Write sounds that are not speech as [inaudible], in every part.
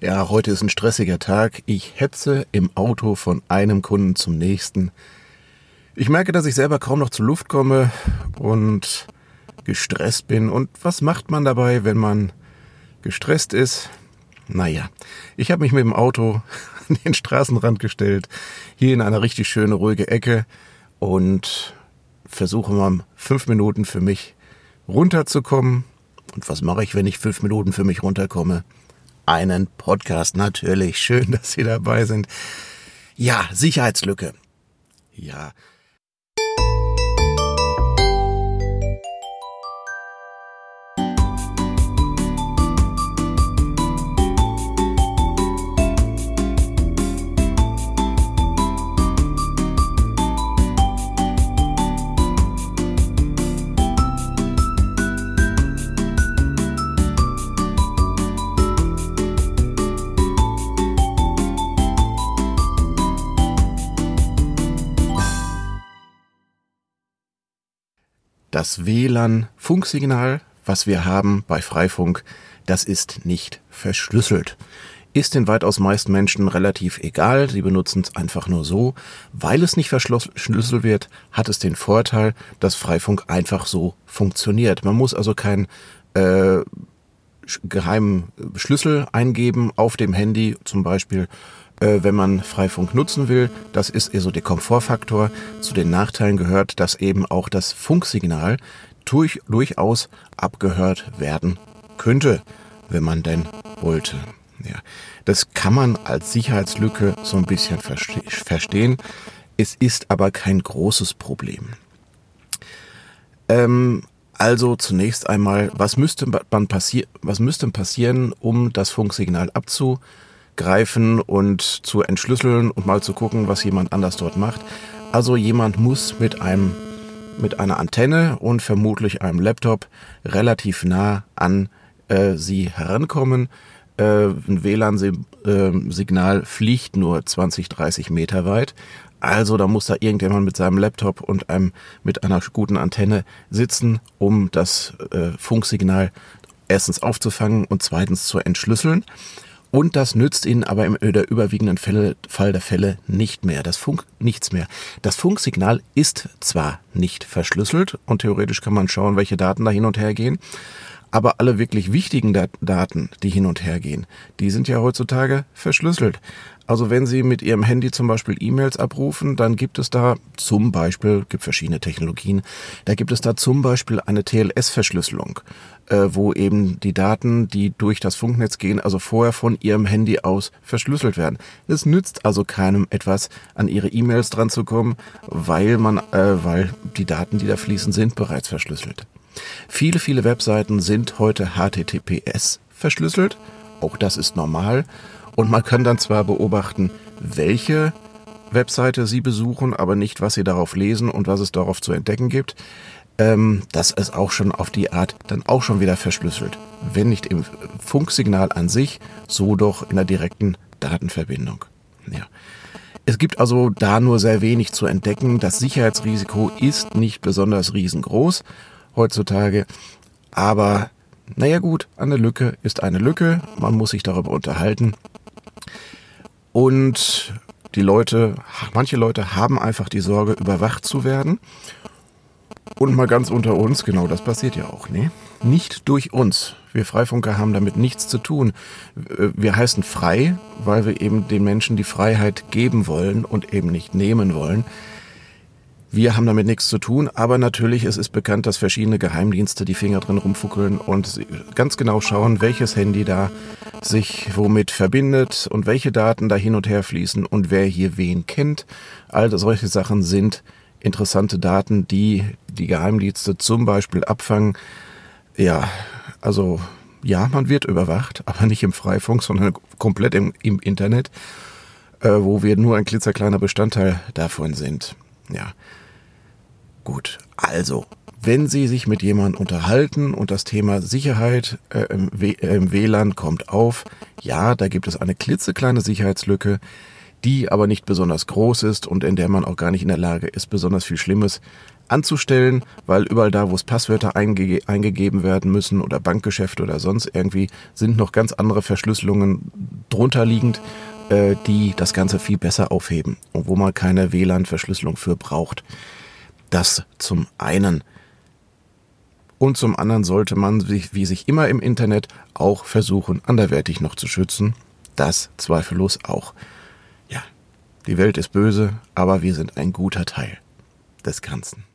Ja, heute ist ein stressiger Tag. Ich hetze im Auto von einem Kunden zum nächsten. Ich merke, dass ich selber kaum noch zur Luft komme und gestresst bin. Und was macht man dabei, wenn man gestresst ist? Naja, ich habe mich mit dem Auto [laughs] an den Straßenrand gestellt, hier in einer richtig schöne, ruhige Ecke und versuche mal fünf Minuten für mich runterzukommen. Und was mache ich, wenn ich fünf Minuten für mich runterkomme? Einen Podcast. Natürlich. Schön, dass Sie dabei sind. Ja, Sicherheitslücke. Ja. Das WLAN-Funksignal, was wir haben bei Freifunk, das ist nicht verschlüsselt. Ist den weitaus meisten Menschen relativ egal, sie benutzen es einfach nur so. Weil es nicht verschlüsselt wird, hat es den Vorteil, dass Freifunk einfach so funktioniert. Man muss also keinen äh, geheimen Schlüssel eingeben auf dem Handy, zum Beispiel äh, wenn man Freifunk nutzen will. Das ist eher so der Komfortfaktor. Zu den Nachteilen gehört, dass eben auch das Funksignal durch, durchaus abgehört werden könnte, wenn man denn wollte. Ja, das kann man als Sicherheitslücke so ein bisschen verste verstehen. Es ist aber kein großes Problem. Ähm, also zunächst einmal, was müsste, man passi was müsste passieren, um das Funksignal abzu greifen und zu entschlüsseln und mal zu gucken, was jemand anders dort macht. Also jemand muss mit einem mit einer Antenne und vermutlich einem Laptop relativ nah an äh, sie herankommen. Äh, ein WLAN-Signal fliegt nur 20, 30 Meter weit. Also da muss da irgendjemand mit seinem Laptop und einem mit einer guten Antenne sitzen, um das äh, Funksignal erstens aufzufangen und zweitens zu entschlüsseln. Und das nützt ihnen aber im der überwiegenden Fälle, Fall der Fälle nicht mehr. Das Funk, nichts mehr. Das Funksignal ist zwar nicht verschlüsselt und theoretisch kann man schauen, welche Daten da hin und her gehen. Aber alle wirklich wichtigen Dat Daten, die hin und her gehen, die sind ja heutzutage verschlüsselt. Also wenn Sie mit Ihrem Handy zum Beispiel E-Mails abrufen, dann gibt es da zum Beispiel, gibt verschiedene Technologien, da gibt es da zum Beispiel eine TLS-Verschlüsselung, äh, wo eben die Daten, die durch das Funknetz gehen, also vorher von Ihrem Handy aus verschlüsselt werden. Es nützt also keinem etwas, an Ihre E-Mails dran zu kommen, weil man, äh, weil die Daten, die da fließen, sind bereits verschlüsselt. Viele, viele Webseiten sind heute HTTPS verschlüsselt. Auch das ist normal. Und man kann dann zwar beobachten, welche Webseite Sie besuchen, aber nicht, was Sie darauf lesen und was es darauf zu entdecken gibt. Ähm, das ist auch schon auf die Art dann auch schon wieder verschlüsselt. Wenn nicht im Funksignal an sich, so doch in der direkten Datenverbindung. Ja. Es gibt also da nur sehr wenig zu entdecken. Das Sicherheitsrisiko ist nicht besonders riesengroß heutzutage. Aber naja gut, eine Lücke ist eine Lücke. Man muss sich darüber unterhalten. Und die Leute, manche Leute haben einfach die Sorge, überwacht zu werden. Und mal ganz unter uns, genau das passiert ja auch, ne? Nicht durch uns. Wir Freifunker haben damit nichts zu tun. Wir heißen frei, weil wir eben den Menschen die Freiheit geben wollen und eben nicht nehmen wollen. Wir haben damit nichts zu tun, aber natürlich es ist bekannt, dass verschiedene Geheimdienste die Finger drin rumfuckeln und ganz genau schauen, welches Handy da sich womit verbindet und welche Daten da hin und her fließen und wer hier wen kennt. All solche Sachen sind interessante Daten, die die Geheimdienste zum Beispiel abfangen. Ja, also ja, man wird überwacht, aber nicht im Freifunk, sondern komplett im, im Internet, äh, wo wir nur ein klitzekleiner Bestandteil davon sind. Ja. Gut, also, wenn Sie sich mit jemandem unterhalten und das Thema Sicherheit äh, im, äh, im WLAN kommt auf, ja, da gibt es eine klitzekleine Sicherheitslücke, die aber nicht besonders groß ist und in der man auch gar nicht in der Lage ist, besonders viel Schlimmes anzustellen, weil überall da, wo es Passwörter einge eingegeben werden müssen oder Bankgeschäfte oder sonst irgendwie, sind noch ganz andere Verschlüsselungen drunter liegend, äh, die das Ganze viel besser aufheben und wo man keine WLAN-Verschlüsselung für braucht. Das zum einen. Und zum anderen sollte man sich, wie sich immer im Internet, auch versuchen, anderwertig noch zu schützen. Das zweifellos auch. Ja, die Welt ist böse, aber wir sind ein guter Teil des Ganzen.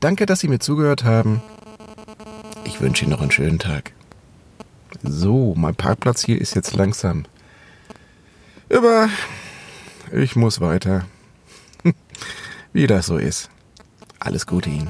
Danke, dass Sie mir zugehört haben. Ich wünsche Ihnen noch einen schönen Tag. So, mein Parkplatz hier ist jetzt langsam. Aber ich muss weiter. [laughs] Wie das so ist. Alles Gute Ihnen.